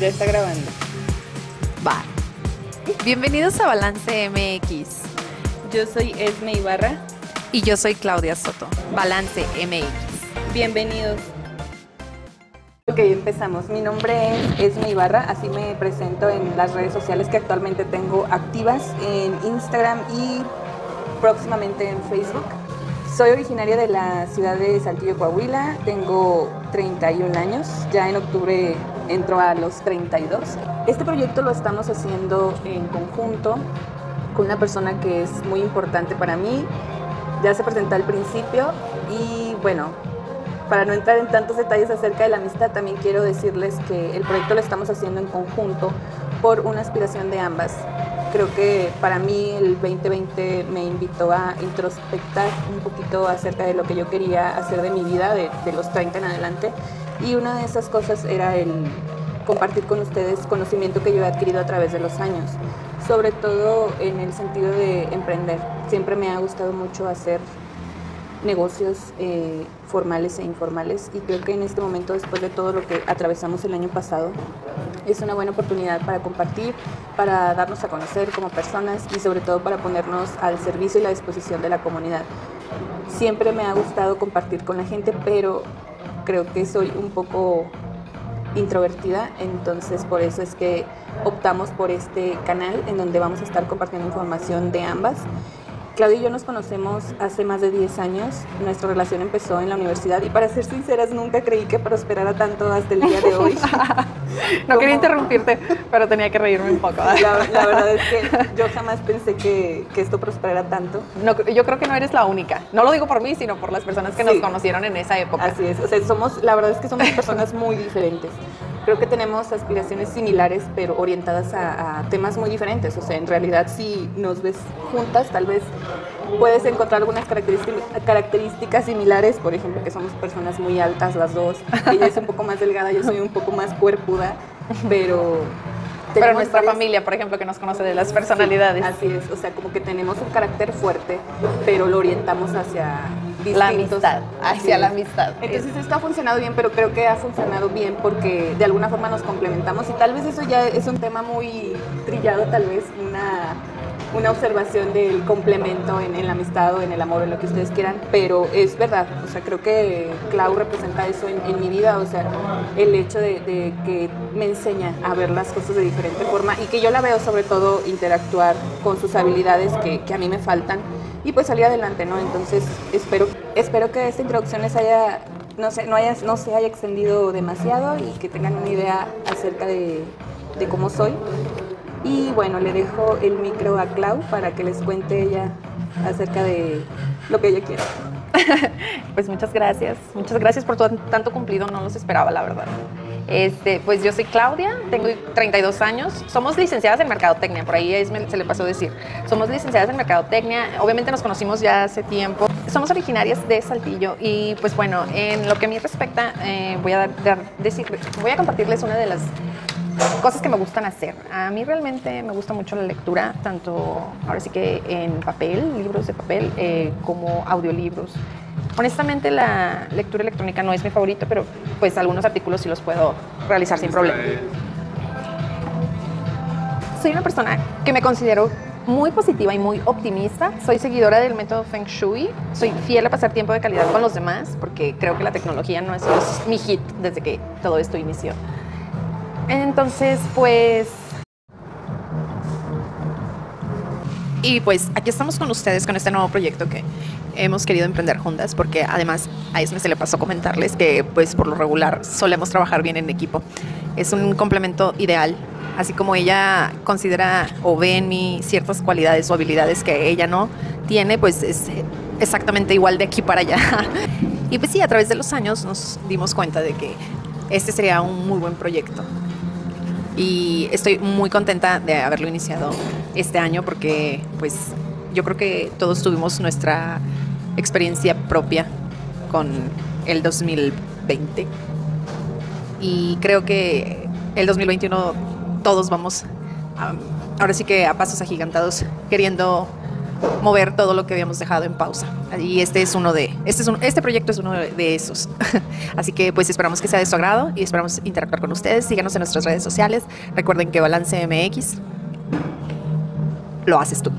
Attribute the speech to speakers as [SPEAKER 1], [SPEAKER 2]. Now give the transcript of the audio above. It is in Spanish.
[SPEAKER 1] Ya está grabando.
[SPEAKER 2] Va. Bienvenidos a Balance MX.
[SPEAKER 1] Yo soy Esme Ibarra.
[SPEAKER 2] Y yo soy Claudia Soto. Balance MX.
[SPEAKER 1] Bienvenidos. Ok, empezamos. Mi nombre es Esme Ibarra, así me presento en las redes sociales que actualmente tengo activas en Instagram y próximamente en Facebook. Soy originaria de la ciudad de Saltillo, Coahuila. Tengo 31 años. Ya en octubre entro a los 32. Este proyecto lo estamos haciendo en conjunto con una persona que es muy importante para mí. Ya se presentó al principio y bueno, para no entrar en tantos detalles acerca de la amistad, también quiero decirles que el proyecto lo estamos haciendo en conjunto por una aspiración de ambas creo que para mí el 2020 me invitó a introspectar un poquito acerca de lo que yo quería hacer de mi vida, de, los 30 en adelante. Y una de esas cosas era el compartir con ustedes conocimiento que yo he adquirido a través de los años, sobre todo en el sentido de emprender. Siempre me ha gustado mucho hacer negocios eh, formales e informales y creo que en este momento, después de todo lo que atravesamos el año pasado, es una buena oportunidad para compartir, para darnos a conocer como personas y sobre todo para ponernos al servicio y la disposición de la comunidad. Siempre me ha gustado compartir con la gente, pero creo que soy un poco introvertida, entonces por eso es que optamos por este canal en donde vamos a estar compartiendo información de ambas Claudia y yo nos conocemos hace más de 10 años. Nuestra relación empezó en la universidad y para ser sinceras nunca creí que prosperara tanto hasta el día de hoy.
[SPEAKER 2] no quería interrumpirte, pero tenía que reírme un poco.
[SPEAKER 1] La, verdad es que yo jamás pensé que, que, esto prosperara tanto.
[SPEAKER 2] No, yo creo que no eres la única. No lo digo por mí, sino por las personas que nos conocieron en esa época.
[SPEAKER 1] Así es. O sea, somos, la verdad es que somos personas muy diferentes creo que tenemos aspiraciones similares, pero orientadas a, temas muy diferentes. O sea, en realidad si nos ves juntas, tal vez puedes encontrar algunas características similares, por ejemplo, que somos personas muy altas las dos. Ella es un poco más delgada, yo soy un poco más cuerpuda, pero...
[SPEAKER 2] Pero nuestra familia, por ejemplo, que nos conoce de las personalidades.
[SPEAKER 1] así es, o sea, como que tenemos un carácter fuerte, pero lo orientamos hacia
[SPEAKER 2] la amistad, hacia la amistad.
[SPEAKER 1] Entonces esto ha funcionado bien, pero creo que ha funcionado bien porque de alguna forma nos complementamos y tal vez eso ya es un tema muy trillado, tal vez una, una observación del complemento en, la amistad o en el amor, en lo que ustedes quieran, pero es verdad, o sea, creo que Clau representa eso en, mi vida, o sea, el hecho de, que me enseña a ver las cosas de diferente forma y que yo la veo sobre todo interactuar con sus habilidades que, que a mí me faltan y pues salí adelante, ¿no? Entonces espero, espero que esta introducción les haya, no, sé, no, haya, no se haya extendido demasiado y que tengan una idea acerca de, de cómo soy. Y bueno, le dejo el micro a Clau para que les cuente ella acerca de lo que ella quiere.
[SPEAKER 2] pues muchas gracias, muchas gracias por tanto cumplido, no los esperaba, la verdad. Este, pues yo soy Claudia, tengo 32 años, somos licenciadas en Mercadotecnia, por ahí se le pasó decir. Somos licenciadas en Mercadotecnia, obviamente nos conocimos ya hace tiempo. Somos originarias de Saltillo y pues bueno, en lo que a mí respecta, eh, voy, a dar, decir, voy a compartirles una de las cosas que me gustan hacer. A mí realmente me gusta mucho la lectura, tanto ahora sí que en papel, libros de papel, eh, como audiolibros. Honestamente la lectura electrónica no es mi favorito, pero pues algunos artículos sí los puedo realizar sin problema. Soy una persona que me considero muy positiva y muy optimista. Soy seguidora del método Feng Shui. Soy fiel a pasar tiempo de calidad con los demás porque creo que la tecnología no es, es mi hit desde que todo esto inició. Entonces, pues Y pues aquí estamos con ustedes con este nuevo proyecto que hemos querido emprender juntas, porque además a Esme se le pasó comentarles que pues por lo regular solemos trabajar bien en equipo. Es un complemento ideal, así como ella considera o ve en mí ciertas cualidades o habilidades que ella no tiene, pues es exactamente igual de aquí para allá. Y pues sí, a través de los años nos dimos cuenta de que este sería un muy buen proyecto y estoy muy contenta de haberlo iniciado este año porque pues yo creo que todos tuvimos nuestra experiencia propia con el 2020 y creo que el 2021 todos vamos ahora sí que a pasos agigantados queriendo mover todo lo que habíamos dejado en pausa. Y este es uno de, este, es un, este proyecto es uno de esos. Así que pues esperamos que sea de su agrado y esperamos interactuar con ustedes. Síganos en nuestras redes sociales. Recuerden que Balance MX lo haces tú.